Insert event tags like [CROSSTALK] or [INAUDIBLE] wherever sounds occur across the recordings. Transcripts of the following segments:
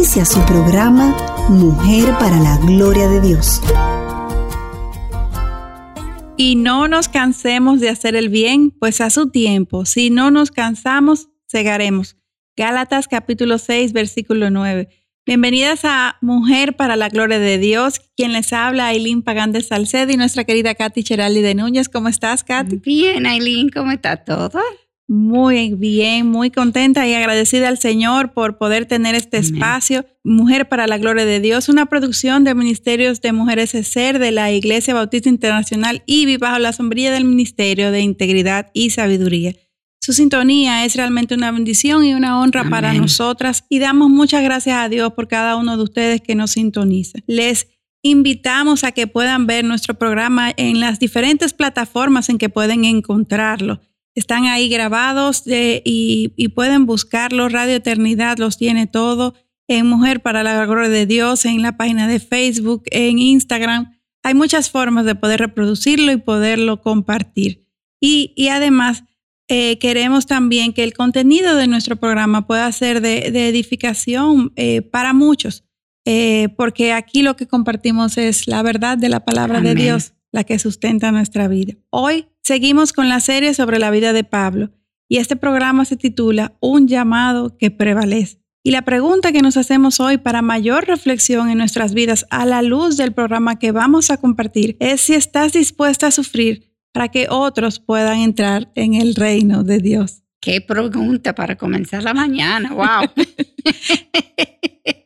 Inicia su programa Mujer para la Gloria de Dios. Y no nos cansemos de hacer el bien, pues a su tiempo, si no nos cansamos, cegaremos. Gálatas capítulo 6, versículo 9. Bienvenidas a Mujer para la Gloria de Dios. Quien les habla, Aileen Pagán de Salcedo y nuestra querida Katy Cheraldi de Núñez. ¿Cómo estás, Katy? Bien, Aileen, ¿cómo está todo? Muy bien, muy contenta y agradecida al Señor por poder tener este espacio. Mujer para la Gloria de Dios, una producción de Ministerios de Mujeres ESER de la Iglesia Bautista Internacional y bajo la sombrilla del Ministerio de Integridad y Sabiduría. Su sintonía es realmente una bendición y una honra para nosotras y damos muchas gracias a Dios por cada uno de ustedes que nos sintoniza. Les invitamos a que puedan ver nuestro programa en las diferentes plataformas en que pueden encontrarlo. Están ahí grabados eh, y, y, pueden buscarlo. Radio Eternidad los tiene todo en Mujer para la Gloria de Dios, en la página de Facebook, en Instagram. Hay muchas formas de poder reproducirlo y poderlo compartir. Y, y además, eh, queremos también que el contenido de nuestro programa pueda ser de, edificación eh, para muchos, porque aquí lo que compartimos es la verdad de la palabra de Dios, la que sustenta nuestra vida. Hoy seguimos con la serie sobre la vida de Pablo y este programa se titula Un llamado que prevalece. Y la pregunta que nos hacemos hoy para mayor reflexión en nuestras vidas a la luz del programa que vamos a compartir es si estás dispuesta a sufrir para que otros puedan entrar en el reino de Dios? Qué pregunta para comenzar la mañana, wow.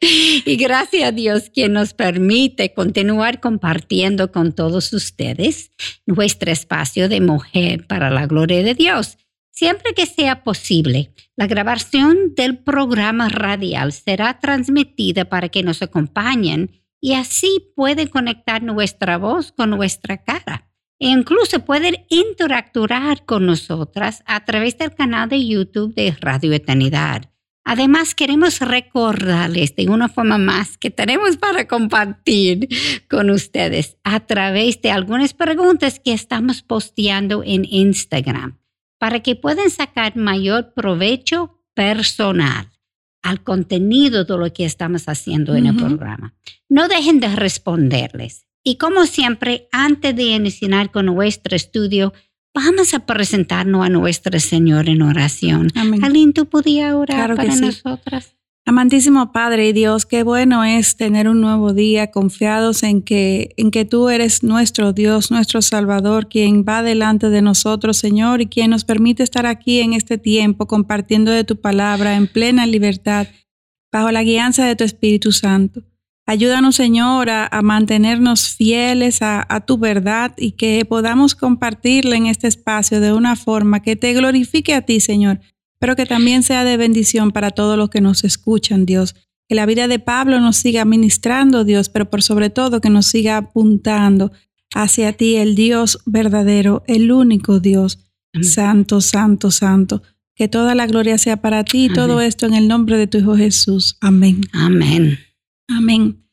[LAUGHS] y gracias a Dios quien nos permite continuar compartiendo con todos ustedes nuestro espacio de mujer para la gloria de Dios. Siempre que sea posible, la grabación del programa radial será transmitida para que nos acompañen y así pueden conectar nuestra voz con nuestra cara. E incluso pueden interactuar con nosotras a través del canal de YouTube de Radio Eternidad. Además, queremos recordarles de una forma más que tenemos para compartir con ustedes a través de algunas preguntas que estamos posteando en Instagram para que puedan sacar mayor provecho personal al contenido de lo que estamos haciendo en el programa. No dejen de responderles. Y como siempre, antes de iniciar con nuestro estudio, vamos a presentarnos a nuestro Señor en oración. Amén. ¿tú podías orar para nosotras? Amantísimo Padre y Dios, qué bueno es tener un nuevo día confiados en que, en que tú eres nuestro Dios, nuestro Salvador, quien va delante de nosotros, Señor, y quien nos permite estar aquí en este tiempo compartiendo de tu palabra en plena libertad, bajo la guianza de tu Espíritu Santo. Ayúdanos, Señor, a, mantenernos fieles a, tu verdad y que podamos compartirla en este espacio de una forma que te glorifique a ti, Señor, pero que también sea de bendición para todos los que nos escuchan, Dios. Que la vida de Pablo nos siga ministrando, Dios, pero por sobre todo que nos siga apuntando hacia ti, el Dios verdadero, el único Dios, santo, santo, santo. Que toda la gloria sea para ti y todo esto en el nombre de tu Hijo Jesús. Amén. Amén. Amén.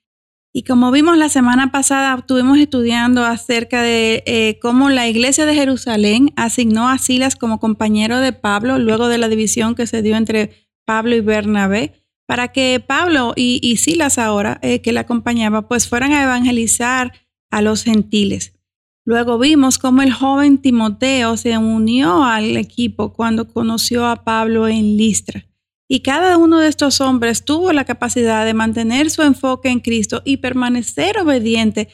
Y como vimos la semana pasada, estuvimos estudiando acerca de eh, cómo la iglesia de Jerusalén asignó a Silas como compañero de Pablo luego de la división que se dio entre Pablo y Bernabé, para que Pablo y, Silas ahora, eh, que le acompañaba, pues fueran a evangelizar a los gentiles. Luego vimos cómo el joven Timoteo se unió al equipo cuando conoció a Pablo en Listra. Y cada uno de estos hombres tuvo la capacidad de mantener su enfoque en Cristo y permanecer obediente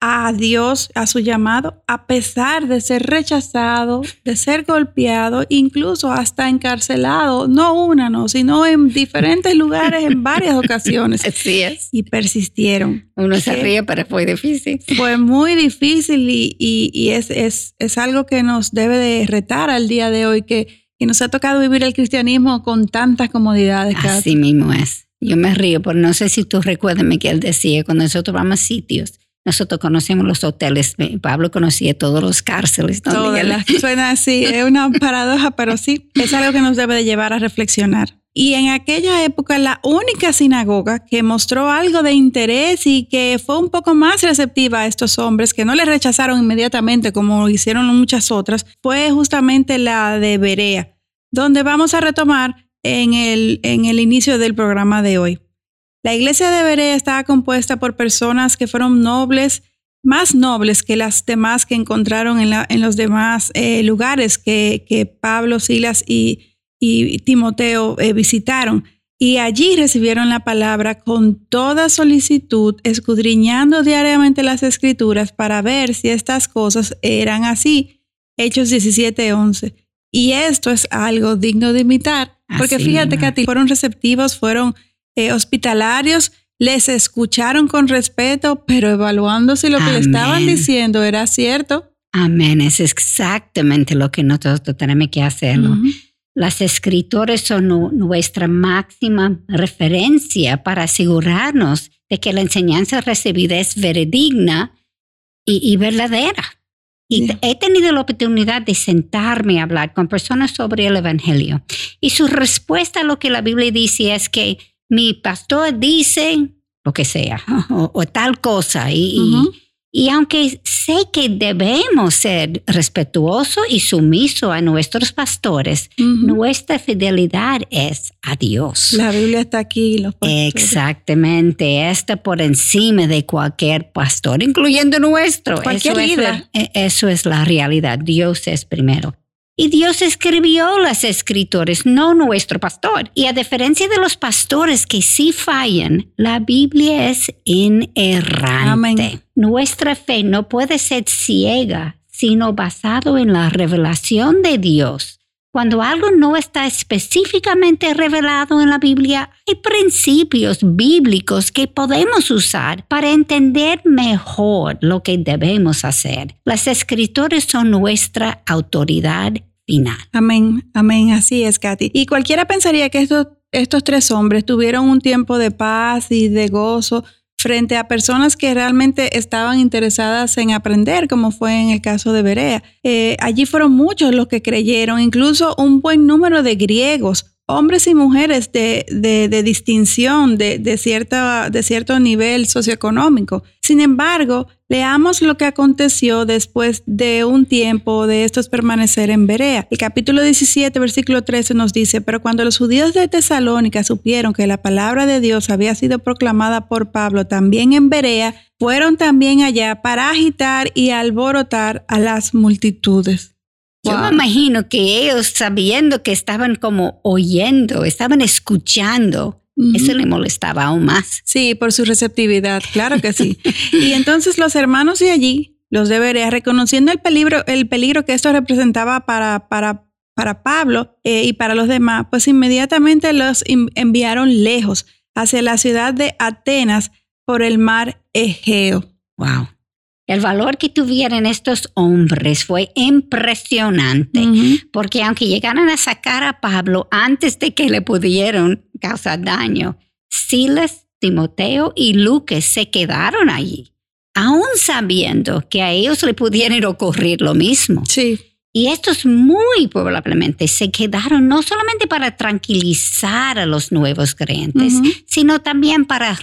a Dios, a su llamado, a pesar de ser rechazado, de ser golpeado, incluso hasta encarcelado, no una, no, sino en diferentes lugares en varias ocasiones. [LAUGHS] Así es. Y persistieron. Uno se ríe, pero fue difícil. Fue muy difícil y, y, es, es, es algo que nos debe de retar al día de hoy, que y nos ha tocado vivir el cristianismo con tantas comodidades. Así mismo es. Yo me río, pero no sé si tú recuerdas que él decía, cuando nosotros vamos a sitios, nosotros conocemos los hoteles. Pablo conocía todos los cárceles. Todas suena así, es una paradoja, pero sí, es algo que nos debe de llevar a reflexionar. Y en aquella época la única sinagoga que mostró algo de interés y que fue un poco más receptiva a estos hombres, que no les rechazaron inmediatamente como hicieron muchas otras, fue justamente la de Berea, donde vamos a retomar en el, en el inicio del programa de hoy. La iglesia de Berea estaba compuesta por personas que fueron nobles, más nobles que las demás que encontraron en, los demás eh, lugares que, Pablo, Silas y, Timoteo eh, visitaron. Y allí recibieron la palabra con toda solicitud, escudriñando diariamente las escrituras para ver si estas cosas eran así. Hechos 17:11. Y esto es algo digno de imitar, porque fíjate que a ti fueron receptivos, fueron eh, hospitalarios les escucharon con respeto, pero evaluando si lo que le estaban diciendo era cierto. Amén, es exactamente lo que nosotros tenemos que hacerlo. Las escritores son nuestra máxima referencia para asegurarnos de que la enseñanza recibida es veredigna y, verdadera. Y he tenido la oportunidad de sentarme a hablar con personas sobre el Evangelio. Y su respuesta a lo que la Biblia dice es que mi pastor dice lo que sea, [LAUGHS] o, tal cosa. Y, y, aunque sé que debemos ser respetuosos y sumisos a nuestros pastores, nuestra fidelidad es a Dios. La Biblia está aquí. Los Exactamente, está por encima de cualquier pastor, incluyendo nuestro. Cualquier eso Es, e, eso es la realidad. Dios es primero. Y Dios escribió las escritores, no nuestro pastor. Y a diferencia de los pastores que sí fallan, la Biblia es inerrante. Nuestra fe no puede ser ciega, sino basado en la revelación de Dios. Cuando algo no está específicamente revelado en la Biblia, hay principios bíblicos que podemos usar para entender mejor lo que debemos hacer. Las escritores son nuestra autoridad final. Amén, amén, así es, Katy. Y cualquiera pensaría que estos, estos tres hombres tuvieron un tiempo de paz y de gozo frente a personas que realmente estaban interesadas en aprender, como fue en el caso de Berea. Eh, allí fueron muchos los que creyeron, incluso un buen número de griegos hombres y mujeres de, distinción, de, de cierto nivel socioeconómico. Sin embargo, leamos lo que aconteció después de un tiempo de estos permanecer en Berea. El capítulo 17, versículo 13 nos dice, pero cuando los judíos de Tesalónica supieron que la palabra de Dios había sido proclamada por Pablo también en Berea, fueron también allá para agitar y alborotar a las multitudes. Yo me imagino que ellos sabiendo que estaban como oyendo, estaban escuchando, eso le molestaba aún más. Sí, por su receptividad, claro que sí. y entonces los hermanos de allí, los de Berea, reconociendo el peligro, el peligro que esto representaba para, para, para Pablo eh, y para los demás, pues inmediatamente los enviaron lejos, hacia la ciudad de Atenas por el mar Egeo. Wow. El valor que tuvieron estos hombres fue impresionante, porque aunque llegaran a sacar a Pablo antes de que le pudieran causar daño, Silas, Timoteo y Lucas se quedaron allí, aún sabiendo que a ellos le pudieran ocurrir lo mismo. Sí. Y estos muy probablemente se quedaron no solamente para tranquilizar a los nuevos creyentes, sino también para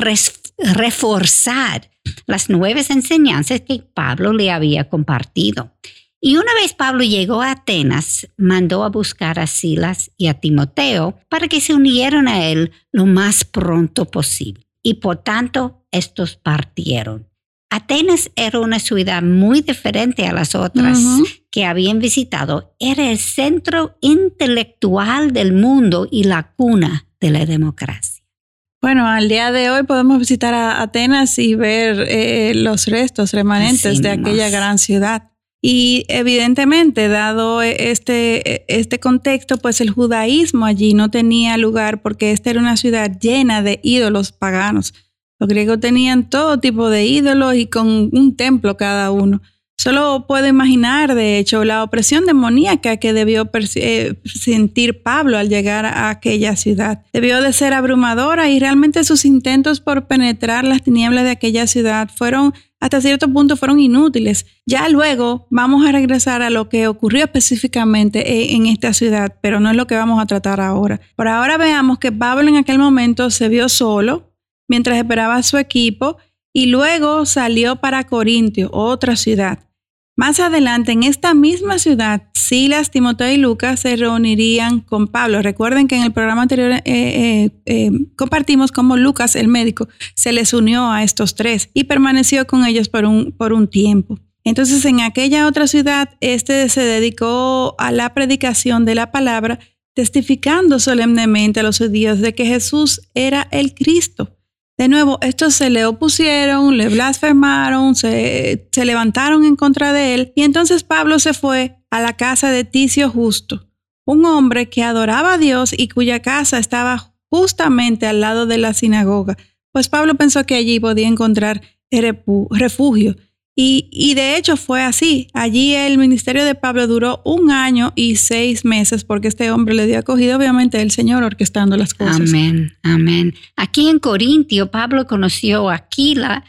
reforzar las nuevas enseñanzas que Pablo le había compartido. Y una vez Pablo llegó a Atenas, mandó a buscar a Silas y a Timoteo para que se unieran a él lo más pronto posible. Y por tanto, estos partieron. Atenas era una ciudad muy diferente a las otras que habían visitado. Era el centro intelectual del mundo y la cuna de la democracia. Bueno, al día de hoy podemos visitar a Atenas y ver eh, los restos remanentes de aquella gran ciudad. Y evidentemente, dado este, este contexto, pues el judaísmo allí no tenía lugar porque esta era una ciudad llena de ídolos paganos. Los griegos tenían todo tipo de ídolos y con un templo cada uno. Solo puedo imaginar, de hecho, la opresión demoníaca que debió eh, sentir Pablo al llegar a aquella ciudad. Debió de ser abrumadora y realmente sus intentos por penetrar las tinieblas de aquella ciudad fueron, hasta cierto punto, fueron inútiles. Ya luego vamos a regresar a lo que ocurrió específicamente en esta ciudad, pero no es lo que vamos a tratar ahora. Por ahora veamos que Pablo en aquel momento se vio solo mientras esperaba a su equipo y luego salió para Corintio, otra ciudad. Más adelante, en esta misma ciudad, Silas, Timoteo y Lucas se reunirían con Pablo. Recuerden que en el programa anterior eh, eh, eh, compartimos cómo Lucas, el médico, se les unió a estos tres y permaneció con ellos por un, por un tiempo. Entonces, en aquella otra ciudad, este se dedicó a la predicación de la palabra, testificando solemnemente a los judíos de que Jesús era el Cristo. De nuevo, estos se le opusieron, le blasfemaron, se, levantaron en contra de él y entonces Pablo se fue a la casa de Ticio Justo, un hombre que adoraba a Dios y cuya casa estaba justamente al lado de la sinagoga, pues Pablo pensó que allí podía encontrar refugio y, de hecho fue así. Allí el ministerio de Pablo duró un año y seis meses porque este hombre le dio acogido obviamente el Señor orquestando las cosas. Amén, amén. Aquí en Corintio, Pablo conoció a Aquila,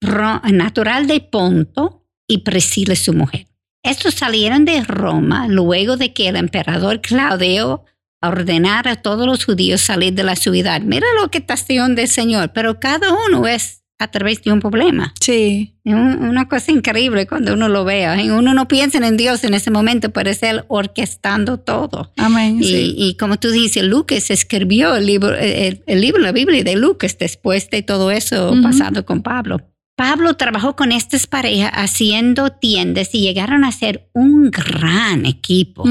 natural de Ponto, y Priscila, su mujer. Estos salieron de Roma luego de que el emperador Claudio ordenara a todos los judíos salir de la ciudad. Mira lo que está haciendo el Señor, pero cada uno es a través de un problema. Sí. Es una cosa increíble cuando uno lo vea. Uno no piensa en Dios en ese momento, pero es Él orquestando todo. Amén. Y, y como tú dices, Lucas escribió el libro, el, libro, la Biblia de Lucas después de todo eso pasado con Pablo. Pablo trabajó con estas parejas haciendo tiendas y llegaron a ser un gran equipo.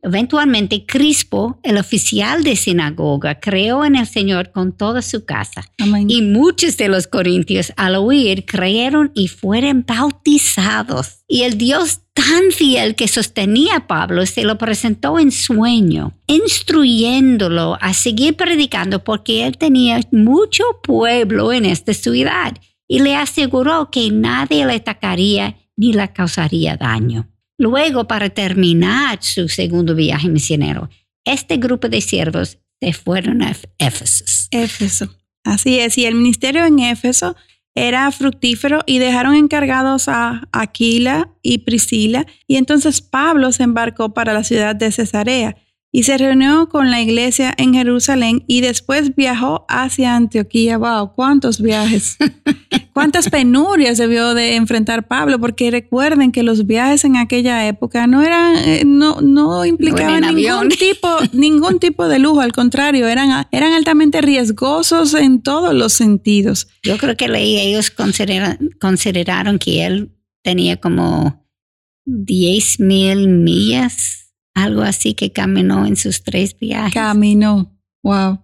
Eventualmente, Crispo, el oficial de sinagoga, creó en el Señor con toda su casa. Y muchos de los corintios, al oír, creyeron y fueron bautizados. Y el Dios tan fiel que sostenía a Pablo se lo presentó en sueño, instruyéndolo a seguir predicando porque él tenía mucho pueblo en esta ciudad y le aseguró que nadie le atacaría ni le causaría daño. Luego, para terminar su segundo viaje misionero, este grupo de siervos se fueron a Éfeso. Éfeso. Así es, y el ministerio en Éfeso era fructífero y dejaron encargados a Aquila y Priscila, y entonces Pablo se embarcó para la ciudad de Cesarea y se reunió con la iglesia en Jerusalén y después viajó hacia Antioquía. ¡Wow! ¿Cuántos viajes? [LAUGHS] ¿Cuántas penurias debió de enfrentar Pablo? Porque recuerden que los viajes en aquella época no eran, eh, no, no implicaban ningún [LAUGHS] tipo, ningún tipo de lujo, al contrario, eran, eran altamente riesgosos en todos los sentidos. Yo creo que ellos consideraron que él tenía como 10 mil millas algo así que caminó en sus tres viajes. Caminó, wow.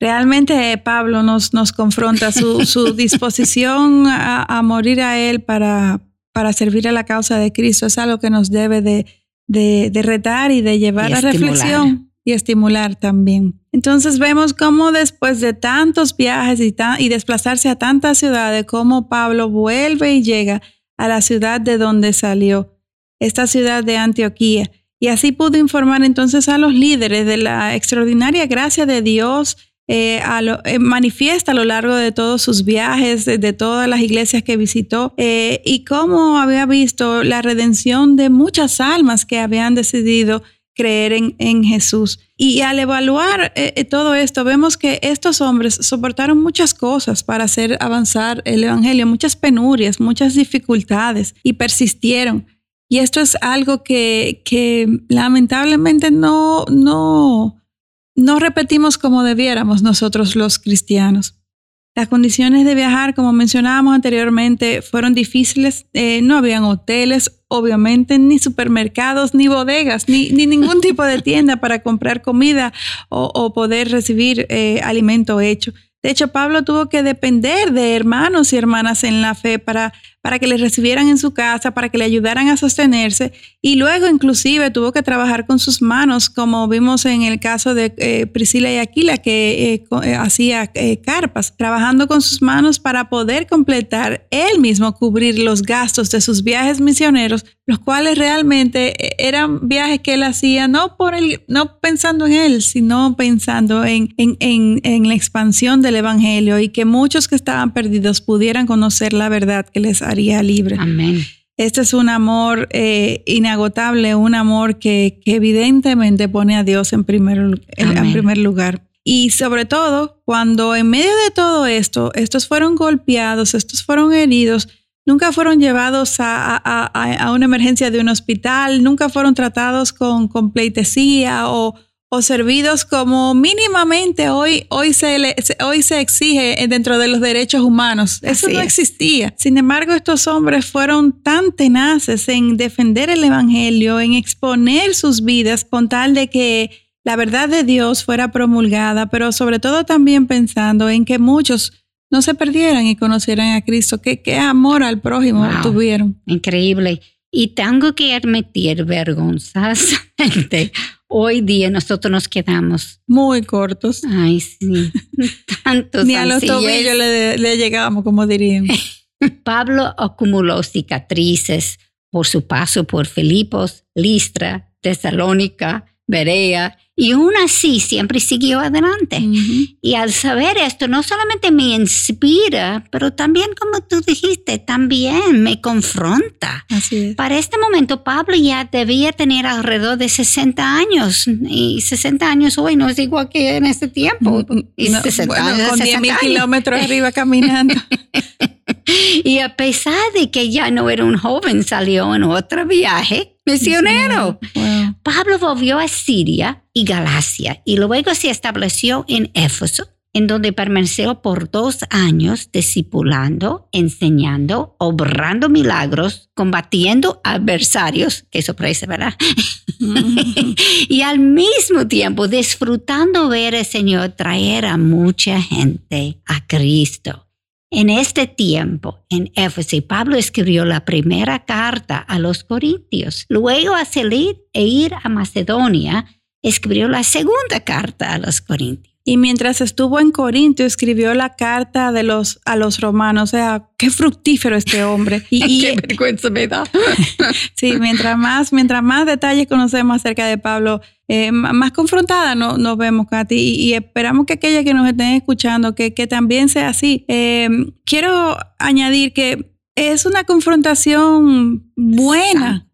Realmente Pablo nos, nos confronta su, [LAUGHS] su disposición a, morir a Él para, para servir a la causa de Cristo. Es algo que nos debe de, de, retar y de llevar a reflexión y estimular también. Entonces vemos cómo después de tantos viajes y, y desplazarse a tantas ciudades, cómo Pablo vuelve y llega a la ciudad de donde salió, esta ciudad de Antioquía y así pudo informar entonces a los líderes de la extraordinaria gracia de Dios eh, eh, manifiesta a lo largo de todos sus viajes, de, todas las iglesias que visitó, eh, y cómo había visto la redención de muchas almas que habían decidido creer en, Jesús. Y al evaluar todo esto, vemos que estos hombres soportaron muchas cosas para hacer avanzar el Evangelio, muchas penurias, muchas dificultades, y persistieron. Y esto es algo que, lamentablemente no, no, no repetimos como debiéramos nosotros los cristianos. Las condiciones de viajar, como mencionábamos anteriormente, fueron difíciles. Eh, no habían hoteles, obviamente, ni supermercados, ni bodegas, ni, ningún tipo de tienda para comprar comida o, poder recibir eh, alimento hecho. De hecho, Pablo tuvo que depender de hermanos y hermanas en la fe para para que le recibieran en su casa, para que le ayudaran a sostenerse. Y luego inclusive tuvo que trabajar con sus manos, como vimos en el caso de eh, Priscila y Aquila, que eh, eh, hacía carpas, trabajando con sus manos para poder completar él mismo, cubrir los gastos de sus viajes misioneros, los cuales realmente eran viajes que él hacía no, por el, no pensando en él, sino pensando en, en, en, en la expansión del Evangelio y que muchos que estaban perdidos pudieran conocer la verdad que les libre. Amén. Este es un amor eh, inagotable, un amor que, evidentemente pone a Dios en primer, en, primer lugar. Y sobre todo, cuando en medio de todo esto, estos fueron golpeados, estos fueron heridos, nunca fueron llevados a, a, una emergencia de un hospital, nunca fueron tratados con, con pleitesía o, o servidos como mínimamente hoy, hoy, se, hoy se exige dentro de los derechos humanos. Eso no existía. Sin embargo, estos hombres fueron tan tenaces en defender el Evangelio, en exponer sus vidas con tal de que la verdad de Dios fuera promulgada, pero sobre todo también pensando en que muchos no se perdieran y conocieran a Cristo. Qué, qué amor al prójimo tuvieron. Increíble. Y tengo que admitir vergonzosamente [LAUGHS] hoy día nosotros nos quedamos muy cortos. Ay, sí. Tantos Ni a los tobillos le, le llegamos, como dirían. [LAUGHS] Pablo acumuló cicatrices por su paso por Filipos, Listra, Tesalónica, Berea y aún así siempre siguió adelante. Y al saber esto, no solamente me inspira, pero también, como tú dijiste, también me confronta. Para este momento, Pablo ya debía tener alrededor de 60 años. Y 60 años hoy no es igual que en este tiempo. Y 60 años, con 10 mil kilómetros arriba [LAUGHS] caminando. [LAUGHS] y a pesar de que ya no era un joven, salió en otro viaje misionero. Pablo volvió a Siria y Galacia y luego se estableció en Éfeso, en donde permaneció por dos años discipulando, enseñando, obrando milagros, combatiendo adversarios, que sorpresa, ¿verdad? [LAUGHS] y al mismo tiempo disfrutando ver al Señor traer a mucha gente a Cristo. En este tiempo, en Éfeso, Pablo escribió la primera carta a los Corintios. Luego, a salir e ir a Macedonia, escribió la segunda carta a los Corintios. Y mientras estuvo en Corinto, escribió la carta de los, a los romanos. O sea, qué fructífero este hombre. [LAUGHS] Y, qué vergüenza me da. [LAUGHS] sí, mientras más, mientras más detalles conocemos acerca de Pablo, eh, más confrontada no, nos vemos, Katy, y, esperamos que aquellas que nos estén escuchando, que, que también sea así. Eh, quiero añadir que es una confrontación buena,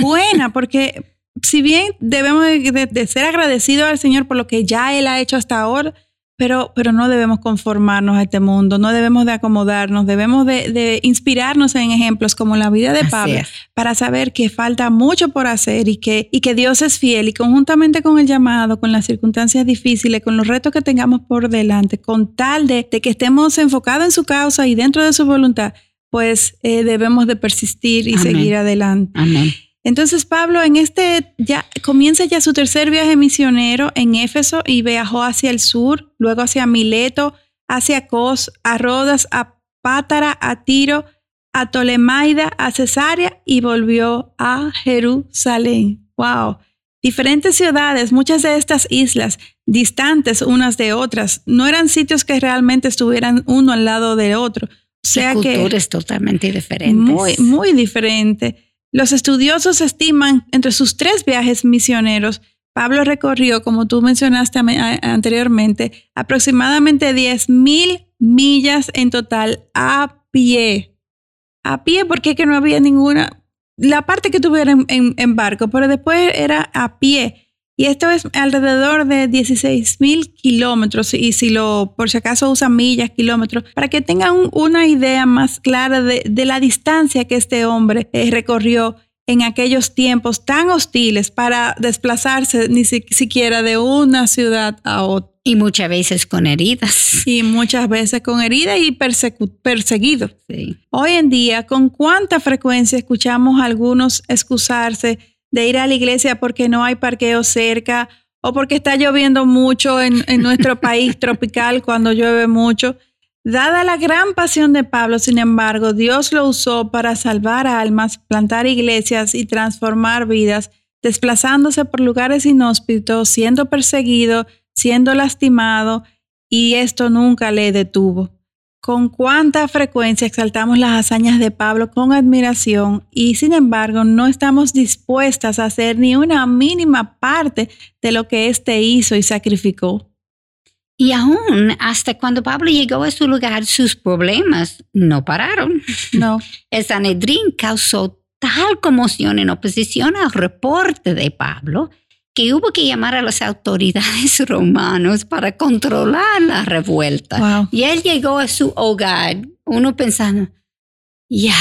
buena, porque si bien debemos de, ser agradecidos al Señor por lo que ya Él ha hecho hasta ahora, pero, pero no debemos conformarnos a este mundo, no debemos de acomodarnos, debemos de, inspirarnos en ejemplos como la vida de Pablo para saber que falta mucho por hacer y que, y que Dios es fiel y conjuntamente con el llamado, con las circunstancias difíciles, con los retos que tengamos por delante, con tal de, que estemos enfocados en su causa y dentro de su voluntad, pues eh, debemos de persistir y seguir adelante. Amén. Entonces Pablo en este ya comienza ya su tercer viaje misionero en Éfeso y viajó hacia el sur, luego hacia Mileto, hacia Cos, a Rodas, a Pátara, a Tiro, a Tolemaida, a Cesarea y volvió a Jerusalén. Wow. Diferentes ciudades, muchas de estas islas, distantes unas de otras, no eran sitios que realmente estuvieran uno al lado del otro. O sea culturas totalmente diferentes. Muy, muy diferente. Los estudiosos estiman entre sus tres viajes misioneros, Pablo recorrió, como tú mencionaste anteriormente, aproximadamente 10.000 millas en total a pie. A pie porque que no había ninguna, la parte que tuviera en barco, pero después era a pie. Y esto es alrededor de 16 mil kilómetros, y si lo, por si acaso usan millas, kilómetros, para que tengan una idea más clara de, la distancia que este hombre eh, recorrió en aquellos tiempos tan hostiles para desplazarse ni siquiera de una ciudad a otra. Y muchas veces con heridas. Y muchas veces con heridas y perseguidos. Hoy en día, ¿con cuánta frecuencia escuchamos a algunos excusarse de ir a la iglesia porque no hay parqueo cerca o porque está lloviendo mucho en, en nuestro [LAUGHS] país tropical cuando llueve mucho. Dada la gran pasión de Pablo, sin embargo, Dios lo usó para salvar almas, plantar iglesias y transformar vidas, desplazándose por lugares inhóspitos, siendo perseguido, siendo lastimado, y esto nunca le detuvo. Con cuánta frecuencia exaltamos las hazañas de Pablo con admiración y sin embargo no estamos dispuestas a hacer ni una mínima parte de lo que éste hizo y sacrificó. Y aún hasta cuando Pablo llegó a su lugar, sus problemas no pararon. No. [LAUGHS] El Sanedrín causó tal conmoción en oposición al reporte de Pablo que hubo que llamar a las autoridades [LAUGHS] romanos para controlar la revuelta. Y él llegó a su hogar, uno pensando, ya,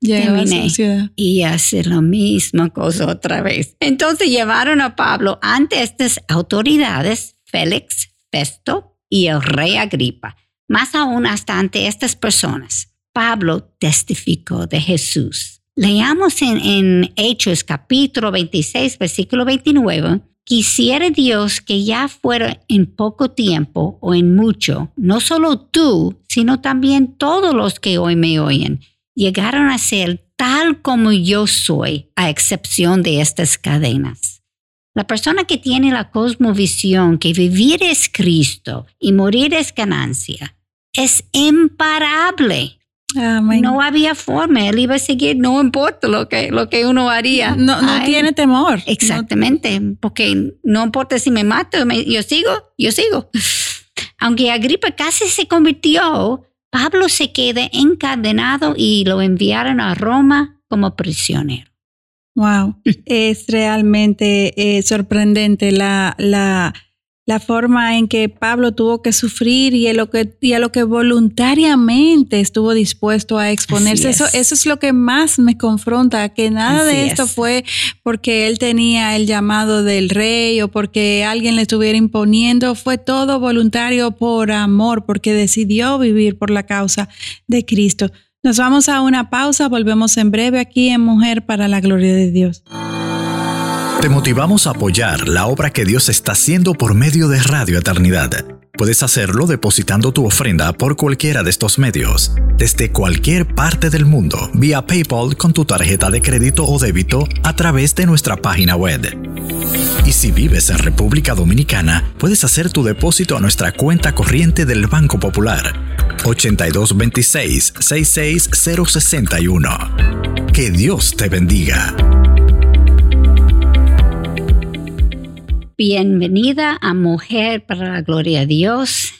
terminé. Y hace la misma cosa otra vez. Entonces llevaron a Pablo ante estas autoridades, Félix, Festo y el rey Agripa. Más aún hasta ante estas personas, Pablo testificó de Jesús. Leamos en, Hechos capítulo 26, versículo 29. Quisiera Dios que ya fuera en poco tiempo o en mucho, no solo tú, sino también todos los que hoy me oyen, llegaron a ser tal como yo soy, a excepción de estas cadenas. La persona que tiene la cosmovisión que vivir es Cristo y morir es ganancia, es imparable. No había forma, él iba a seguir, no importa lo que, lo que uno haría. No, no tiene temor. Exactamente, porque no importa si me mato, yo sigo, yo sigo. Aunque Agripa casi se convirtió, Pablo se queda encadenado y lo enviaron a Roma como prisionero. Wow, es realmente eh, sorprendente la, la, la, forma en que Pablo tuvo que sufrir y a lo que, y a lo que voluntariamente estuvo dispuesto a exponerse. Eso, eso es lo que más me confronta, que nada de esto fue porque él tenía el llamado del rey o porque alguien le estuviera imponiendo, fue todo voluntario por amor, porque decidió vivir por la causa de Cristo. Nos vamos a una pausa, volvemos en breve aquí en Mujer para la Gloria de Dios. Te motivamos a apoyar la obra que Dios está haciendo por medio de Radio Eternidad. Puedes hacerlo depositando tu ofrenda por cualquiera de estos medios, desde cualquier parte del mundo, vía PayPal con tu tarjeta de crédito o débito a través de nuestra página web. Y si vives en República Dominicana, puedes hacer tu depósito a nuestra cuenta corriente del Banco Popular 8226 66061. Que Dios te bendiga. Bienvenida a Mujer para la Gloria de Dios.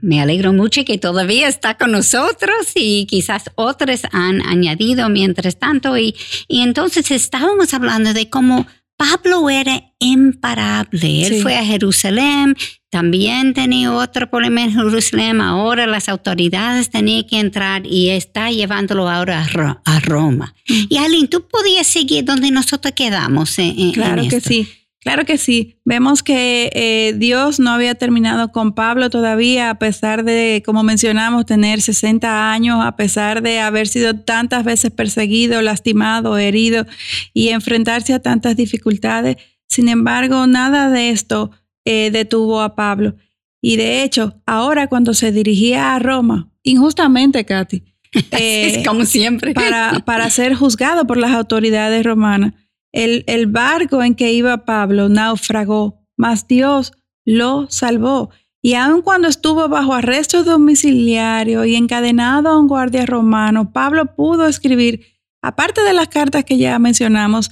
me alegro mucho que todavía está con nosotros y quizás otros han añadido mientras tanto. Y, y entonces estábamos hablando de cómo Pablo era imparable. Él fue a Jerusalén, también tenía otro problema en Jerusalén. Ahora las autoridades tenían que entrar y está llevándolo ahora a, Roma. Mm. Y Aline, tú podías seguir donde nosotros quedamos. En, claro que sí. Claro que sí. Vemos que eh, Dios no había terminado con Pablo todavía, a pesar de, como mencionamos, tener 60 años, a pesar de haber sido tantas veces perseguido, lastimado, herido y enfrentarse a tantas dificultades. Sin embargo, nada de esto eh, detuvo a Pablo. Y de hecho, ahora cuando se dirigía a Roma, injustamente, Katy, [LAUGHS] eh, como siempre, para, para ser juzgado por las autoridades romanas, el, barco en que iba Pablo naufragó, mas Dios lo salvó. Y aun cuando estuvo bajo arresto domiciliario y encadenado a un guardia romano, Pablo pudo escribir, aparte de las cartas que ya mencionamos,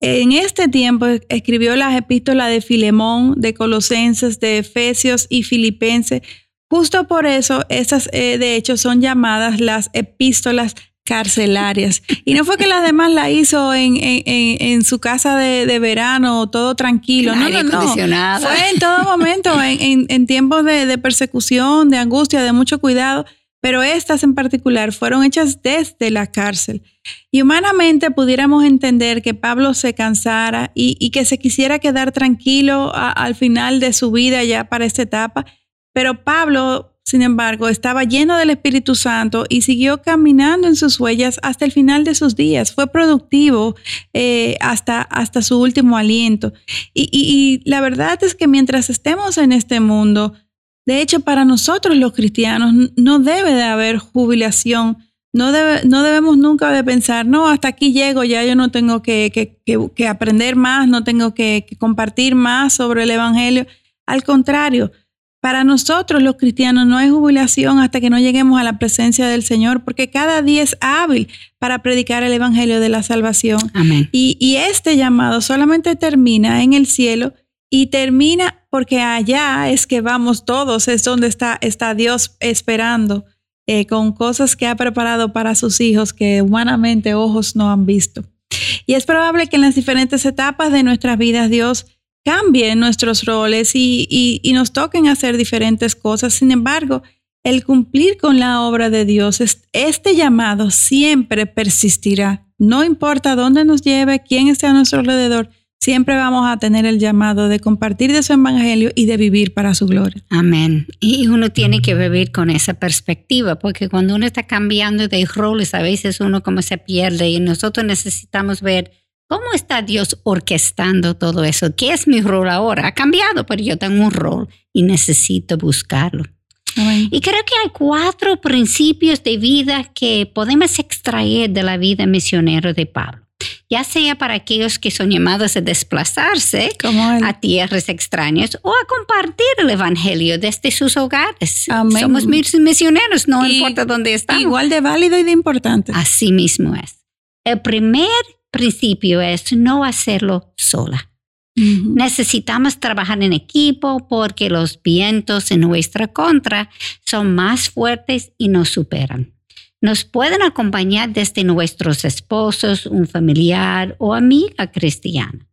en este tiempo escribió las epístolas de Filemón, de Colosenses, de Efesios y Filipenses. Justo por eso, esas eh, de hecho son llamadas las epístolas carcelarias. Y no fue que las demás la hizo en, en, su casa de, verano, todo tranquilo. No, no, no. Fue en todo momento, en, tiempos de, de, persecución, de angustia, de mucho cuidado. Pero estas en particular fueron hechas desde la cárcel. Y humanamente pudiéramos entender que Pablo se cansara y, y que se quisiera quedar tranquilo al final de su vida ya para esta etapa. Pero Pablo sin embargo, estaba lleno del Espíritu Santo y siguió caminando en sus huellas hasta el final de sus días. Fue productivo eh, hasta, hasta su último aliento. Y, la verdad es que mientras estemos en este mundo, de hecho, para nosotros los cristianos no debe de haber jubilación no, no debemos nunca de pensar, no, hasta aquí llego, ya yo no tengo que, aprender más, no tengo que, compartir más sobre el Evangelio. Al contrario, para nosotros los cristianos no hay jubilación hasta que no lleguemos a la presencia del Señor, porque cada día es hábil para predicar el Evangelio de la salvación. Amén. Y, y este llamado solamente termina en el cielo y termina porque allá es que vamos todos, es donde está, está Dios esperando eh, con cosas que ha preparado para sus hijos que humanamente ojos no han visto. Y es probable que en las diferentes etapas de nuestras vidas Dios cambie nuestros roles y, y, nos toquen hacer diferentes cosas. Sin embargo, el cumplir con la obra de Dios, este llamado siempre persistirá. No importa dónde nos lleve, quién esté a nuestro alrededor, siempre vamos a tener el llamado de compartir de su evangelio y de vivir para su gloria. Amén. Y uno tiene que vivir con esa perspectiva, porque cuando uno está cambiando de roles, a veces uno como se pierde y nosotros necesitamos ver cómo está Dios orquestando todo eso. ¿Qué es mi rol ahora? Ha cambiado, pero yo tengo un rol y necesito buscarlo. Amén. Y creo que hay cuatro principios de vida que podemos extraer de la vida misionera de Pablo ya sea para aquellos que son llamados a desplazarse a tierras extrañas o a compartir el Evangelio desde sus hogares. Somos misioneros, no importa dónde estamos. Igual de válido y de importante. Así mismo es. El primer principio es no hacerlo sola. Necesitamos trabajar en equipo porque los vientos en nuestra contra son más fuertes y nos superan nos pueden acompañar desde nuestros esposos, un familiar o amiga cristiana.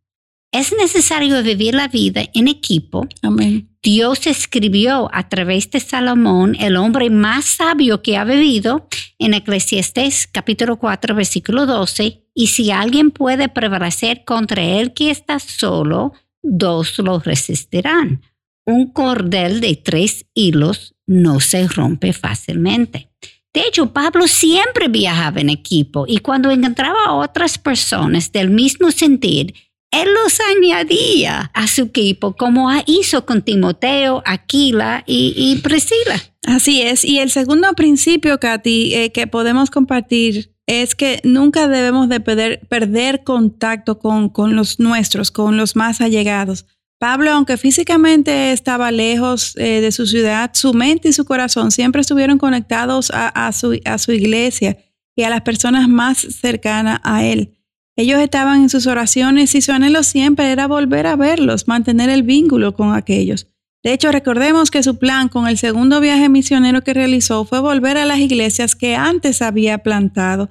Es necesario vivir la vida en equipo. Amén. Dios escribió a través de Salomón, el hombre más sabio que ha vivido, en Eclesiastés capítulo 4, versículo 12, y si alguien puede prevalecer contra el que está solo, dos lo resistirán. Un cordel de tres hilos no se rompe fácilmente. De hecho, Pablo siempre viajaba en equipo y cuando encontraba a otras personas del mismo sentir, él los añadía a su equipo, como hizo con Timoteo, Aquila y, Priscila. Así es. Y el segundo principio, Katy, eh, que podemos compartir es que nunca debemos de perder, contacto con, con los nuestros, con los más allegados. Pablo, aunque físicamente estaba lejos eh, de su ciudad, su mente y su corazón siempre estuvieron conectados a, su, a su iglesia y a las personas más cercanas a él. Ellos estaban en sus oraciones y su anhelo siempre era volver a verlos, mantener el vínculo con aquellos. De hecho, recordemos que su plan con el segundo viaje misionero que realizó fue volver a las iglesias que antes había plantado.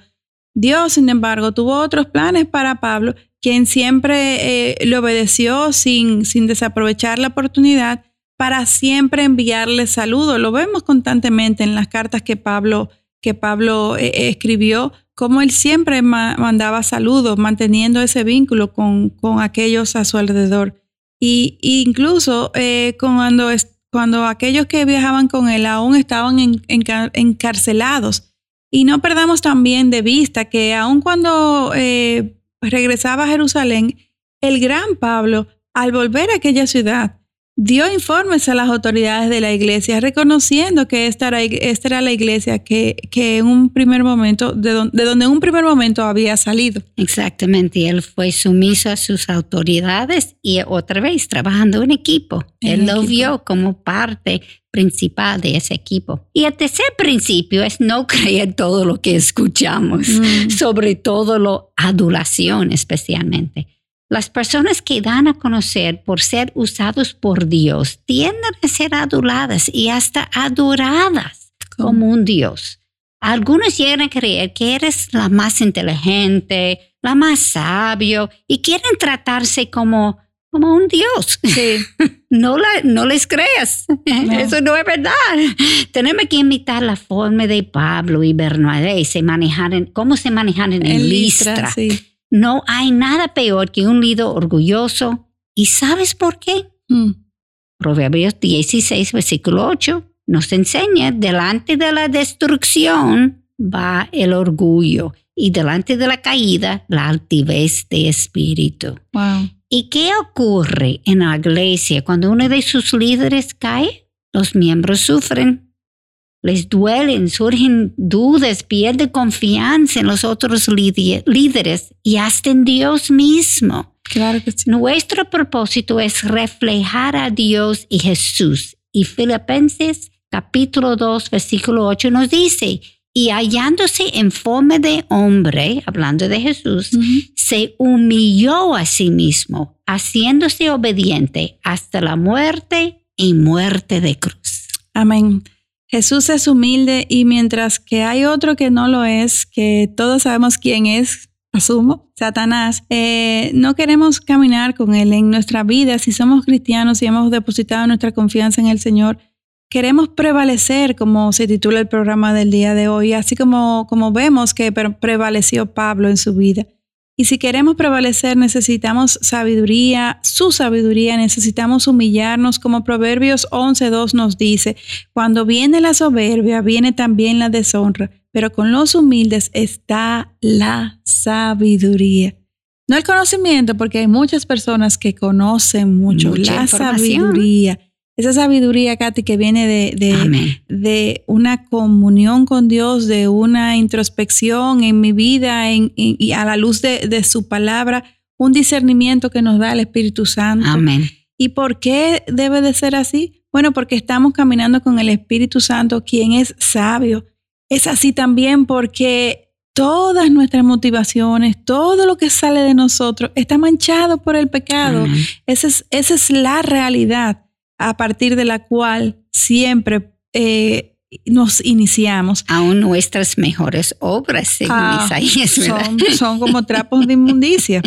Dios, sin embargo, tuvo otros planes para Pablo quien siempre eh, le obedeció sin, sin desaprovechar la oportunidad para siempre enviarle saludos. Lo vemos constantemente en las cartas que Pablo, que Pablo eh, eh, escribió, como él siempre mandaba saludos, manteniendo ese vínculo con, con aquellos a su alrededor. Y, incluso cuando, cuando aquellos que viajaban con él aún estaban encarcelados. Y no perdamos también de vista que aun cuando regresaba a Jerusalén, el gran Pablo, al volver a aquella ciudad, dio informes a las autoridades de la iglesia, reconociendo que esta era, esta era la iglesia que, que, en un primer momento, de, donde en un primer momento había salido. Exactamente, él fue sumiso a sus autoridades y otra vez trabajando en equipo. él lo vio como parte principal de ese equipo. Y el tercer principio es no [LAUGHS] creer todo lo que escuchamos, mm. sobre todo lo adulación especialmente. Las personas que dan a conocer por ser usados por Dios tienden a ser aduladas y hasta adoradas como un Dios. Algunos llegan a creer que eres la más inteligente, la más sabio y quieren tratarse como, como un Dios. [LAUGHS] no, la, no les creas. Eso no es verdad. Tenemos que imitar la forma de Pablo y Bernabé, se manejar cómo se manejan en, el Listra. No hay nada peor que un líder orgulloso. ¿Y sabes por qué? Hmm. Proverbios 16, versículo 8 nos enseña, delante de la destrucción va el orgullo y delante de la caída la altivez de espíritu. Wow. ¿Y qué ocurre en la iglesia cuando uno de sus líderes cae? Los miembros sufren, les duelen, surgen dudas, pierden confianza en los otros líderes y hasta en Dios mismo. Claro que sí. Nuestro propósito es reflejar a Dios y Jesús. Y Filipenses capítulo 2, versículo 8 nos dice, y hallándose en forma de hombre, hablando de Jesús, se humilló a sí mismo, haciéndose obediente hasta la muerte y muerte de cruz. Amén. Jesús es humilde y mientras que hay otro que no lo es, que todos sabemos quién es, asumo, Satanás, eh, no queremos caminar con él en nuestra vida. Si somos cristianos y hemos depositado nuestra confianza en el Señor, queremos prevalecer, como se titula el programa del día de hoy, así como, como vemos que prevaleció Pablo en su vida. Y si queremos prevalecer, necesitamos sabiduría, su sabiduría, necesitamos humillarnos, como Proverbios 11.2 nos dice, cuando viene la soberbia, viene también la deshonra, pero con los humildes está la sabiduría. No el conocimiento, porque hay muchas personas que conocen mucho, la sabiduría esa sabiduría, Katy, que viene de, de, una comunión con Dios, de una introspección en mi vida y a la luz de, su palabra, un discernimiento que nos da el Espíritu Santo. Amén. ¿Y por qué debe de ser así? Bueno, porque estamos caminando con el Espíritu Santo, quien es sabio. Es así también porque todas nuestras motivaciones, todo lo que sale de nosotros está manchado por el pecado. Esa es, esa es la realidad a partir de la cual siempre eh, nos iniciamos. Aún nuestras mejores obras, según ah, Isaías, son, son como [LAUGHS] trapos de inmundicia.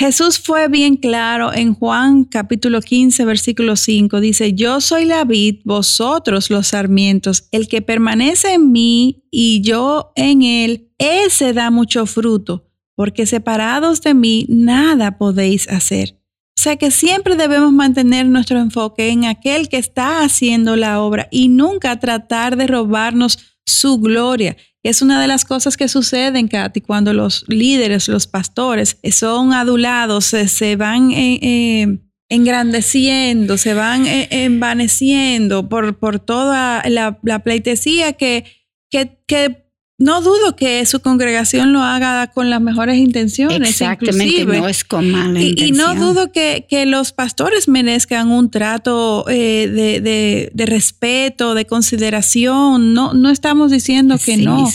Jesús fue bien claro en Juan capítulo 15, versículo 5. Dice, yo soy la vid, vosotros los sarmientos. El que permanece en mí y yo en él, ese da mucho fruto, porque separados de mí nada podéis hacer. O sea que siempre debemos mantener nuestro enfoque en aquel que está haciendo la obra y nunca tratar de robarnos su gloria. Es una de las cosas que suceden, Katy, cuando los líderes, los pastores son adulados, se, van eh, eh, engrandeciendo, se van eh, envaneciendo por, por toda la, pleitesía que, que, que no dudo que su congregación lo haga con las mejores intenciones. Exactamente, no es con mala intención. Y, no dudo que, los pastores merezcan un trato eh, de, respeto, de consideración. No, no estamos diciendo que no.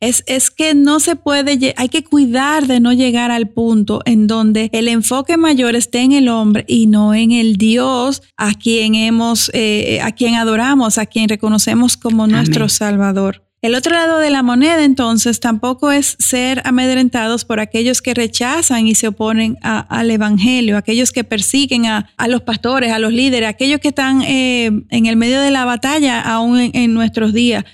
Es, es que no se puede, hay que cuidar de no llegar al punto en donde el enfoque mayor esté en el hombre y no en el Dios a quien hemos, eh, a quien adoramos, a quien reconocemos como nuestro Salvador. El otro lado de la moneda, entonces, tampoco es ser amedrentados por aquellos que rechazan y se oponen al Evangelio, aquellos que persiguen a, los pastores, a los líderes, aquellos que están eh, en el medio de la batalla aún en, nuestros días.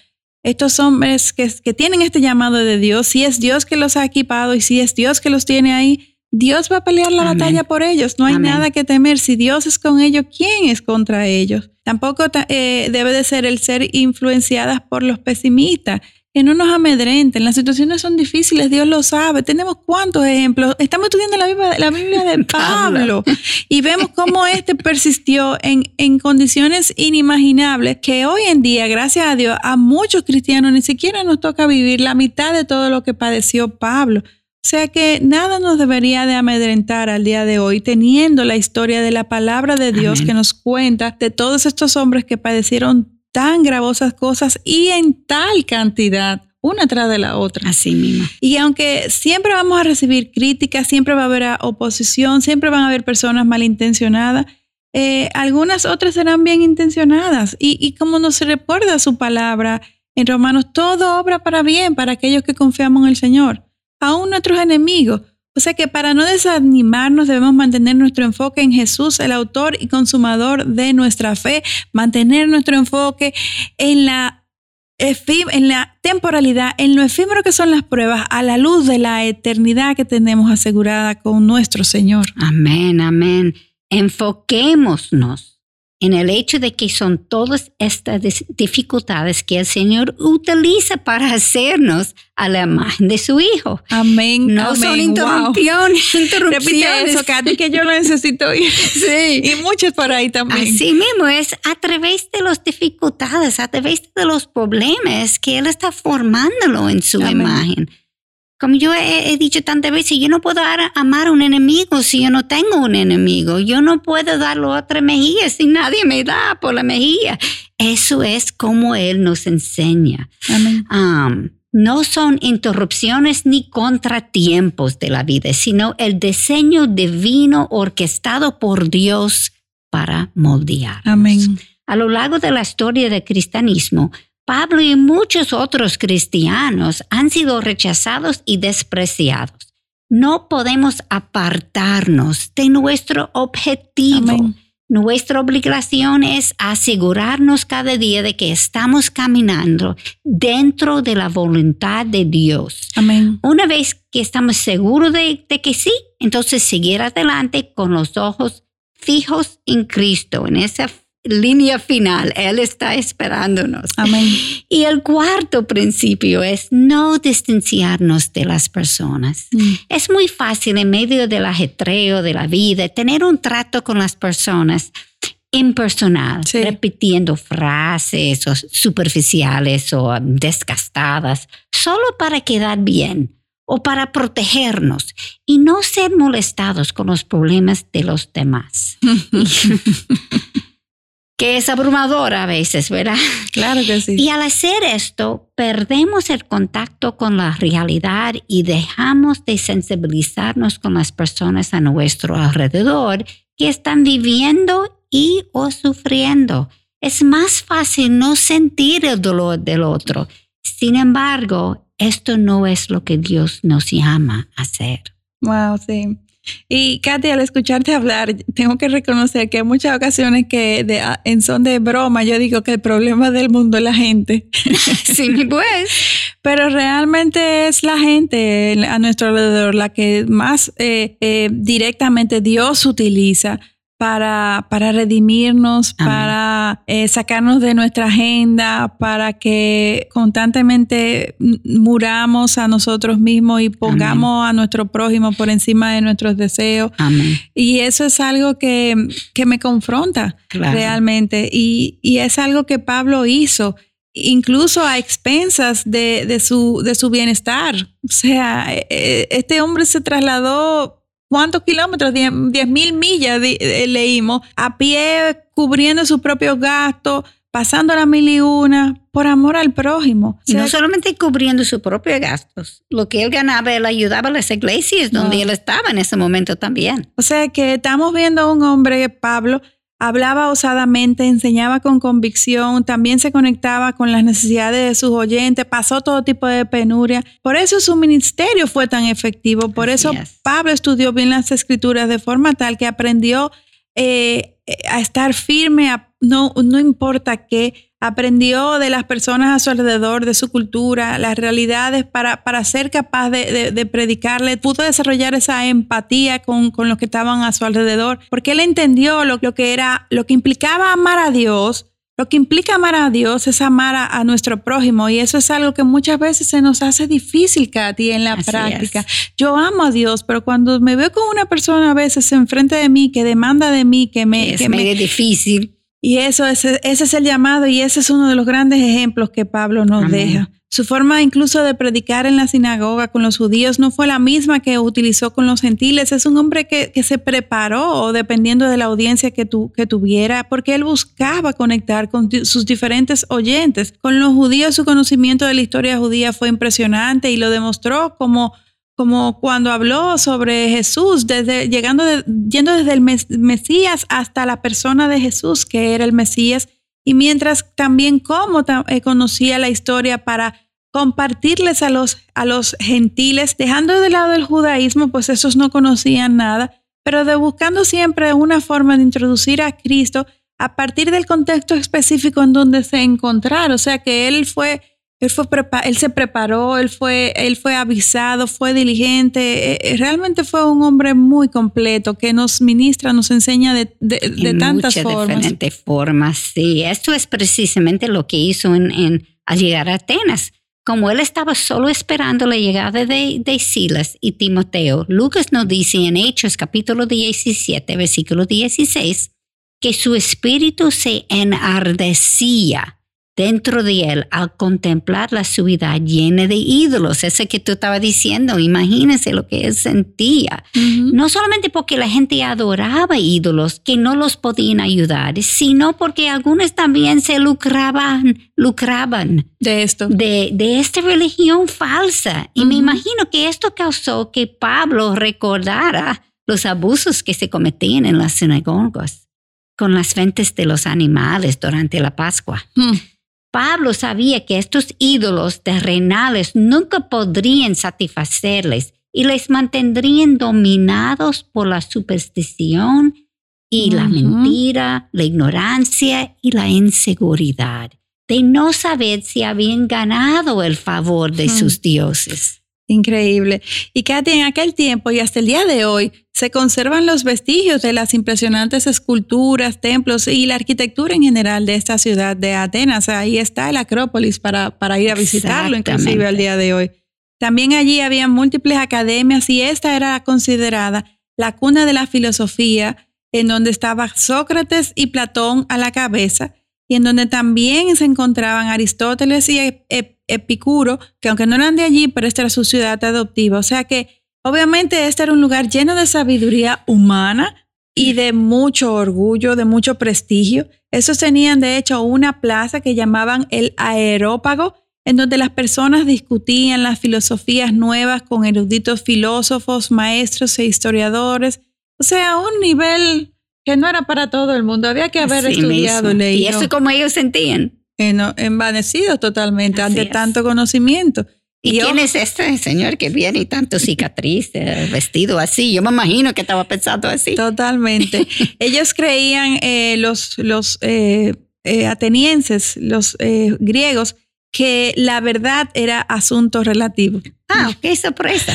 Estos hombres que, que tienen este llamado de Dios, si es Dios que los ha equipado y si es Dios que los tiene ahí, Dios va a pelear la batalla por ellos. No hay nada que temer. Si Dios es con ellos, ¿quién es contra ellos? Tampoco eh, debe de ser el ser influenciadas por los pesimistas, que no nos amedrenten. Las situaciones son difíciles, Dios lo sabe. Tenemos cuántos ejemplos. Estamos estudiando la Biblia, la Biblia de [LAUGHS] Pablo y vemos cómo este persistió en, en condiciones inimaginables que hoy en día, gracias a Dios, a muchos cristianos ni siquiera nos toca vivir la mitad de todo lo que padeció Pablo. Sea que nada nos debería de amedrentar al día de hoy, teniendo la historia de la palabra de Dios que nos cuenta de todos estos hombres que padecieron tan gravosas cosas y en tal cantidad una tras de la otra. Así mismo. Y aunque siempre vamos a recibir críticas, siempre va a haber oposición, siempre van a haber personas malintencionadas, eh, algunas otras serán bien intencionadas. Y, y como nos recuerda su palabra en Romanos, todo obra para bien para aquellos que confiamos en el Señor aún nuestros enemigos. O sea que para no desanimarnos debemos mantener nuestro enfoque en Jesús, el autor y consumador de nuestra fe, mantener nuestro enfoque en la, en la temporalidad, en lo efímero que son las pruebas, a la luz de la eternidad que tenemos asegurada con nuestro Señor. Amén, amén. Enfoquémonos en el hecho de que son todas estas dificultades que el Señor utiliza para hacernos a la imagen de su Hijo. Amén. No son interrupciones. [LAUGHS] Repite eso, Katy, que yo lo necesito. [LAUGHS] Sí. Y muchos por ahí también. Así mismo, es a través de las dificultades, a través de los problemas que Él está formándolo en su imagen. Como yo he, dicho tantas veces, yo no puedo amar a un enemigo si yo no tengo un enemigo. Yo no puedo darle otra mejilla si nadie me da por la mejilla. Eso es como Él nos enseña. Um, no son interrupciones ni contratiempos de la vida, sino el diseño divino orquestado por Dios para moldear. Amén. A lo largo de la historia del cristianismo, Pablo y muchos otros cristianos han sido rechazados y despreciados. No podemos apartarnos de nuestro objetivo. Nuestra obligación es asegurarnos cada día de que estamos caminando dentro de la voluntad de Dios. Amén. Una vez que estamos seguros de, de que sí, entonces seguir adelante con los ojos fijos en Cristo, en esa línea final. Él está esperándonos. Amén. Y el cuarto principio es no distanciarnos de las personas. Mm. Es muy fácil en medio del ajetreo de la vida tener un trato con las personas impersonal, repitiendo frases o superficiales o desgastadas, solo para quedar bien o para protegernos y no ser molestados con los problemas de los demás. [LAUGHS] [LAUGHS] que es abrumadora a veces, ¿verdad? [LAUGHS] Claro que sí. Y al hacer esto, perdemos el contacto con la realidad y dejamos de sensibilizarnos con las personas a nuestro alrededor que están viviendo y o sufriendo. Es más fácil no sentir el dolor del otro. Sin embargo, esto no es lo que Dios nos llama a hacer. Wow, sí. Y Katy, al escucharte hablar, tengo que reconocer que hay muchas ocasiones que de, en son de broma yo digo que el problema del mundo es la gente. [LAUGHS] sí, pues. Pero realmente es la gente a nuestro alrededor la que más eh, eh, directamente Dios utiliza para, para redimirnos, para eh, sacarnos de nuestra agenda, para que constantemente muramos a nosotros mismos y pongamos a nuestro prójimo por encima de nuestros deseos. Y eso es algo que, me confronta realmente. Y, y es algo que Pablo hizo incluso a expensas de, su, de su bienestar. O sea, e, e, este hombre se trasladó ¿Cuántos kilómetros? 10 mil millas eh, leímos, a pie, cubriendo sus propios gastos, pasando la mil y una, por amor al prójimo. Y no solamente cubriendo sus propios gastos, lo que él ganaba, él ayudaba a las iglesias donde él estaba en ese momento también. O sea que estamos viendo a un hombre, Pablo, Hablaba osadamente, enseñaba con convicción, también se conectaba con las necesidades de sus oyentes, pasó todo tipo de penuria. Por eso su ministerio fue tan efectivo, por eso Pablo estudió bien las escrituras de forma tal que aprendió eh, a estar firme, no, no importa qué, aprendió de las personas a su alrededor, de su cultura, las realidades para, para ser capaz de, predicarle. Pudo desarrollar esa empatía con, los que estaban a su alrededor, porque él entendió lo, lo, que era, lo que implicaba amar a Dios. Lo que implica amar a Dios es amar a, nuestro prójimo y eso es algo que muchas veces se nos hace difícil, Katy, en la práctica. Yo amo a Dios, pero cuando me veo con una persona a veces enfrente de mí que demanda de mí que me... Es que difícil y eso, ese, ese, es el llamado y ese es uno de los grandes ejemplos que Pablo nos deja. Su forma incluso de predicar en la sinagoga con los judíos no fue la misma que utilizó con los gentiles. Es un hombre que, que se preparó dependiendo de la audiencia que, tu, que tuviera, porque él buscaba conectar con sus diferentes oyentes. Con los judíos su conocimiento de la historia judía fue impresionante y lo demostró como como cuando habló sobre Jesús, desde, llegando yendo desde el Mesías hasta la persona de Jesús, que era el Mesías, y mientras también cómo eh, conocía la historia para compartirles a los, a los gentiles, dejando de lado el judaísmo, pues esos no conocían nada, pero de buscando siempre una forma de introducir a Cristo a partir del contexto específico en donde se encontraron. O sea que él fue él, fue él se preparó, él fue, él fue avisado, fue diligente. Eh, eh, realmente fue un hombre muy completo que nos ministra, nos enseña de, de, de tantas muchas formas. diferentes formas. Sí, esto es precisamente lo que hizo en, en, al llegar a Atenas. Como él estaba solo esperando la llegada de, de Silas y Timoteo, Lucas nos dice en Hechos capítulo 17, versículo 16, que su espíritu se enardecía dentro de él al contemplar la ciudad llena de ídolos. Ese que tú estabas diciendo, imagínense lo que él sentía. Uh -huh. No solamente porque la gente adoraba ídolos que no los podían ayudar, sino porque algunos también se lucraban, lucraban de esto. De, de esta religión falsa. Y uh -huh. me imagino que esto causó que Pablo recordara los abusos que se cometían en las sinagogas con las ventas de los animales durante la Pascua. Hmm. Pablo sabía que estos ídolos terrenales nunca podrían satisfacerles y les mantendrían dominados por la superstición y uh -huh. la mentira, la ignorancia y la inseguridad de no saber si habían ganado el favor de sus dioses. Increíble. Y que en aquel tiempo y hasta el día de hoy se conservan los vestigios de las impresionantes esculturas, templos y la arquitectura en general de esta ciudad de Atenas. Ahí está el Acrópolis para, para ir a visitarlo, inclusive al día de hoy. También allí había múltiples academias y esta era considerada la cuna de la filosofía, en donde estaba Sócrates y Platón a la cabeza, y en donde también se encontraban Aristóteles y Epicuro, que aunque no eran de allí, pero esta era su ciudad adoptiva. O sea que obviamente este era un lugar lleno de sabiduría humana y de mucho orgullo, de mucho prestigio. Esos tenían de hecho una plaza que llamaban el aerópago, en donde las personas discutían las filosofías nuevas con eruditos filósofos, maestros e historiadores. O sea, un nivel que no era para todo el mundo, había que haber Así estudiado, mismo. leído. Y eso es como ellos sentían. En, envanecidos totalmente Así ante es. tanto conocimiento. ¿Y, Y quién es este señor que viene y tanto cicatriz, eh, vestido así? Yo me imagino que estaba pensando así. Totalmente. [LAUGHS] Ellos creían, eh, los, los eh, eh, atenienses, los eh, griegos, que la verdad era asunto relativo, Ah, qué sorpresa.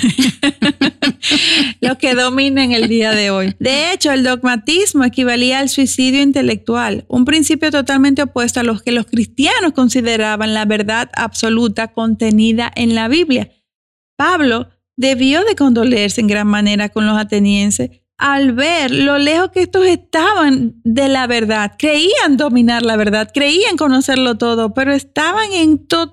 [LAUGHS] lo que domina en el día de hoy. De hecho, el dogmatismo equivalía al suicidio intelectual, un principio totalmente opuesto a los que los cristianos consideraban la verdad absoluta contenida en la Biblia. Pablo debió de condolerse en gran manera con los atenienses al ver lo lejos que estos estaban de la verdad. Creían dominar la verdad, creían conocerlo todo, pero estaban en total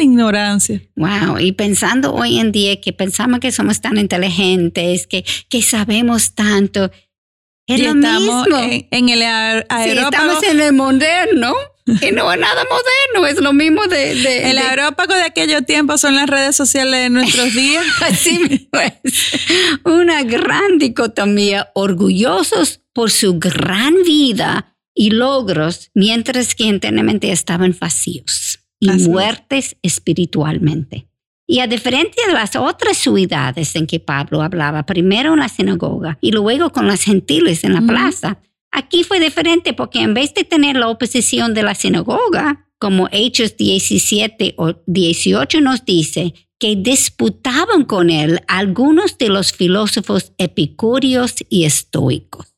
ignorancia. Wow, y pensando hoy en día que pensamos que somos tan inteligentes, que, que sabemos tanto, es y lo estamos mismo. en, en el aer- Sí, estamos en el moderno, [LAUGHS] y no es nada moderno, es lo mismo de... de- el de- aerópago de aquellos tiempos son las redes sociales de nuestros [LAUGHS] días. Así mismo es. Una gran dicotomía, orgullosos por su gran vida y logros, mientras que internamente estaban vacíos y Así es. muertes espiritualmente. Y a diferencia de las otras ciudades en que Pablo hablaba, primero en la sinagoga y luego con los gentiles en la plaza, aquí fue diferente porque en vez de tener la oposición de la sinagoga, como Hechos 17 o 18 nos dice, que disputaban con él algunos de los filósofos epicúreos y estoicos.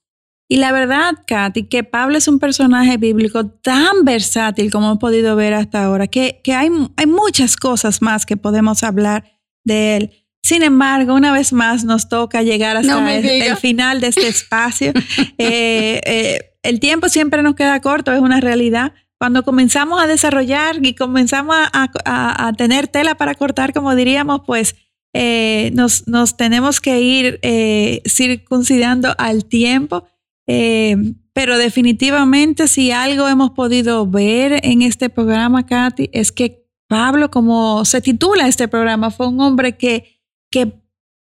Y la verdad, Katy, que Pablo es un personaje bíblico tan versátil como hemos podido ver hasta ahora, que, que hay, hay muchas cosas más que podemos hablar de él. Sin embargo, una vez más nos toca llegar hasta No el, el final de este espacio. [LAUGHS] Eh, eh, el tiempo siempre nos queda corto, es una realidad. Cuando comenzamos a desarrollar y comenzamos a, a- a tener tela para cortar, como diríamos, pues eh, nos, nos tenemos que ir eh, circuncidando al tiempo. Eh, pero definitivamente si algo hemos podido ver en este programa, Katy, es que Pablo, como se titula este programa, fue un hombre que, que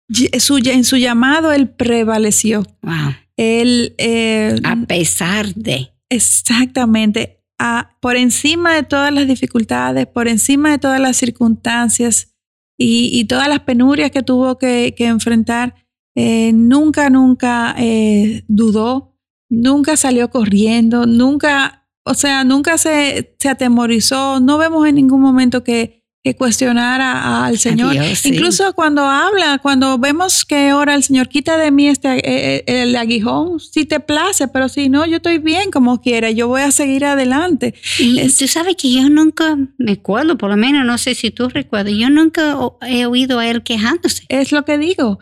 y- su- en su llamado él prevaleció. Wow. Él, eh, A pesar de. exactamente, a- por encima de todas las dificultades, por encima de todas las circunstancias y, y todas las penurias que tuvo que, que enfrentar, eh, nunca, nunca eh, dudó, nunca salió corriendo, nunca, o sea, nunca se, se atemorizó. No vemos en ningún momento que, que cuestionar al Señor. Dios, sí. Incluso cuando habla, cuando vemos que ora el Señor, quita de mí este eh, eh, el aguijón, si te place, pero si no, yo estoy bien como quiera, yo voy a seguir adelante. Y Es- tú sabes que yo nunca me acuerdo, por lo menos no sé si tú recuerdas, yo nunca he oído a él quejándose. Es lo que digo,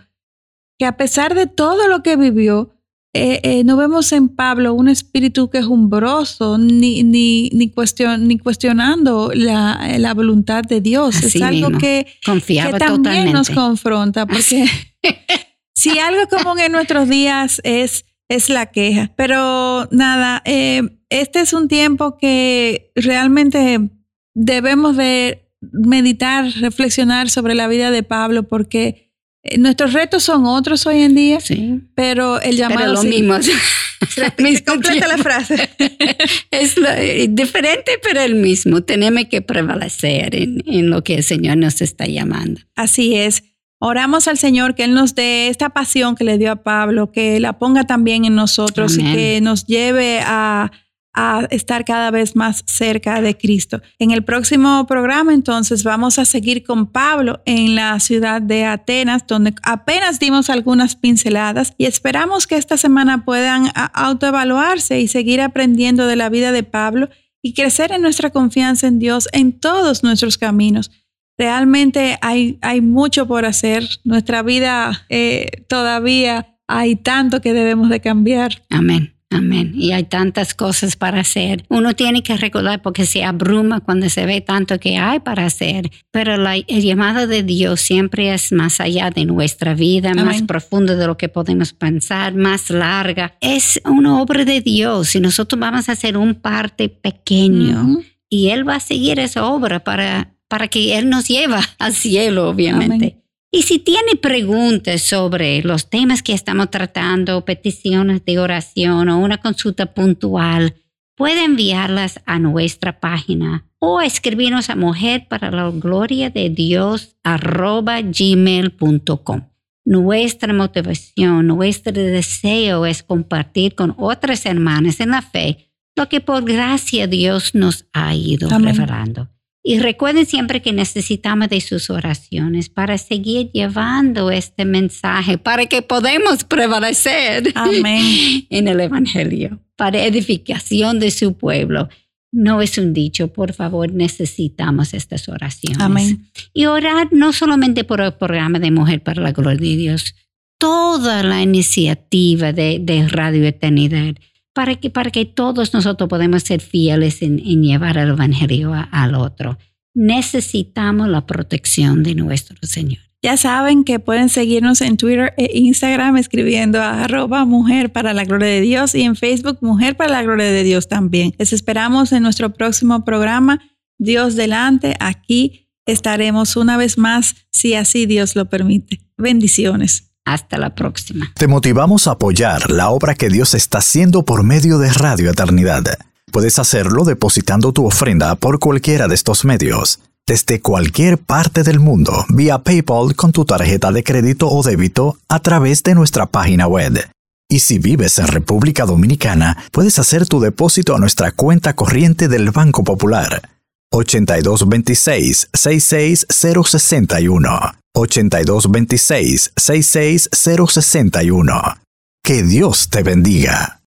que a pesar de todo lo que vivió, eh, eh, no vemos en Pablo un espíritu quejumbroso ni, ni, ni, cuestion- ni cuestionando la, la voluntad de Dios. Así es algo mismo. que, Confiaba que también nos confronta, porque [LAUGHS] si algo común en nuestros días es, es la queja. Pero nada, eh, este es un tiempo que realmente debemos de meditar, reflexionar sobre la vida de Pablo, porque nuestros retos son otros hoy en día, Sí, pero el llamado pero lo sí- mismo. [LAUGHS] Completa la frase. [LAUGHS] es lo- eh, diferente, pero el mismo. Tenemos que prevalecer en, en lo que el Señor nos está llamando. Así es. Oramos al Señor que Él nos dé esta pasión que le dio a Pablo, que la ponga también en nosotros Amén. y que nos lleve a, a estar cada vez más cerca de Cristo. En el próximo programa entonces vamos a seguir con Pablo en la ciudad de Atenas, donde apenas dimos algunas pinceladas y esperamos que esta semana puedan autoevaluarse y seguir aprendiendo de la vida de Pablo y crecer en nuestra confianza en Dios en todos nuestros caminos. Realmente hay, hay mucho por hacer. Nuestra vida eh, todavía hay tanto que debemos de cambiar. Amén. Amén. Y hay tantas cosas para hacer. Uno tiene que recordar porque se abruma cuando se ve tanto que hay para hacer. Pero la, el llamado de Dios siempre es más allá de nuestra vida, más profundo de lo que podemos pensar, más larga. Es una obra de Dios y nosotros vamos a hacer un parte pequeño. Y Él va a seguir esa obra para, para que Él nos lleva al cielo, obviamente. Amén. Y si tiene preguntas sobre los temas que estamos tratando, peticiones de oración o una consulta puntual, puede enviarlas a nuestra página o escribirnos a mujer para la gloria de Dios arroba gmail.com. Nuestra motivación, nuestro deseo es compartir con otras hermanas en la fe lo que por gracia Dios nos ha ido Amén. revelando. Y recuerden siempre que necesitamos de sus oraciones para seguir llevando este mensaje, para que podamos prevalecer Amén. [LAUGHS] en el Evangelio, para edificación de su pueblo. No es un dicho, por favor, necesitamos estas oraciones. Amén. Y orar no solamente por el programa de Mujer para la Gloria de Dios, toda la iniciativa de, de Radio Eternidad, para que, para que todos nosotros podamos ser fieles en, llevar el Evangelio al otro. Necesitamos la protección de nuestro Señor. Ya saben que pueden seguirnos en Twitter e Instagram escribiendo a arroba mujer para la gloria de Dios y en Facebook mujer para la gloria de Dios también. Les esperamos en nuestro próximo programa. Dios delante, aquí estaremos una vez más si así Dios lo permite. Bendiciones. Hasta la próxima. Te motivamos a apoyar la obra que Dios está haciendo por medio de Radio Eternidad. Puedes hacerlo depositando tu ofrenda por cualquiera de estos medios, desde cualquier parte del mundo, vía PayPal con tu tarjeta de crédito o débito a través de nuestra página web. Y si vives en República Dominicana, puedes hacer tu depósito a nuestra cuenta corriente del Banco Popular. 8226 66061 8226 66061 Que Dios te bendiga.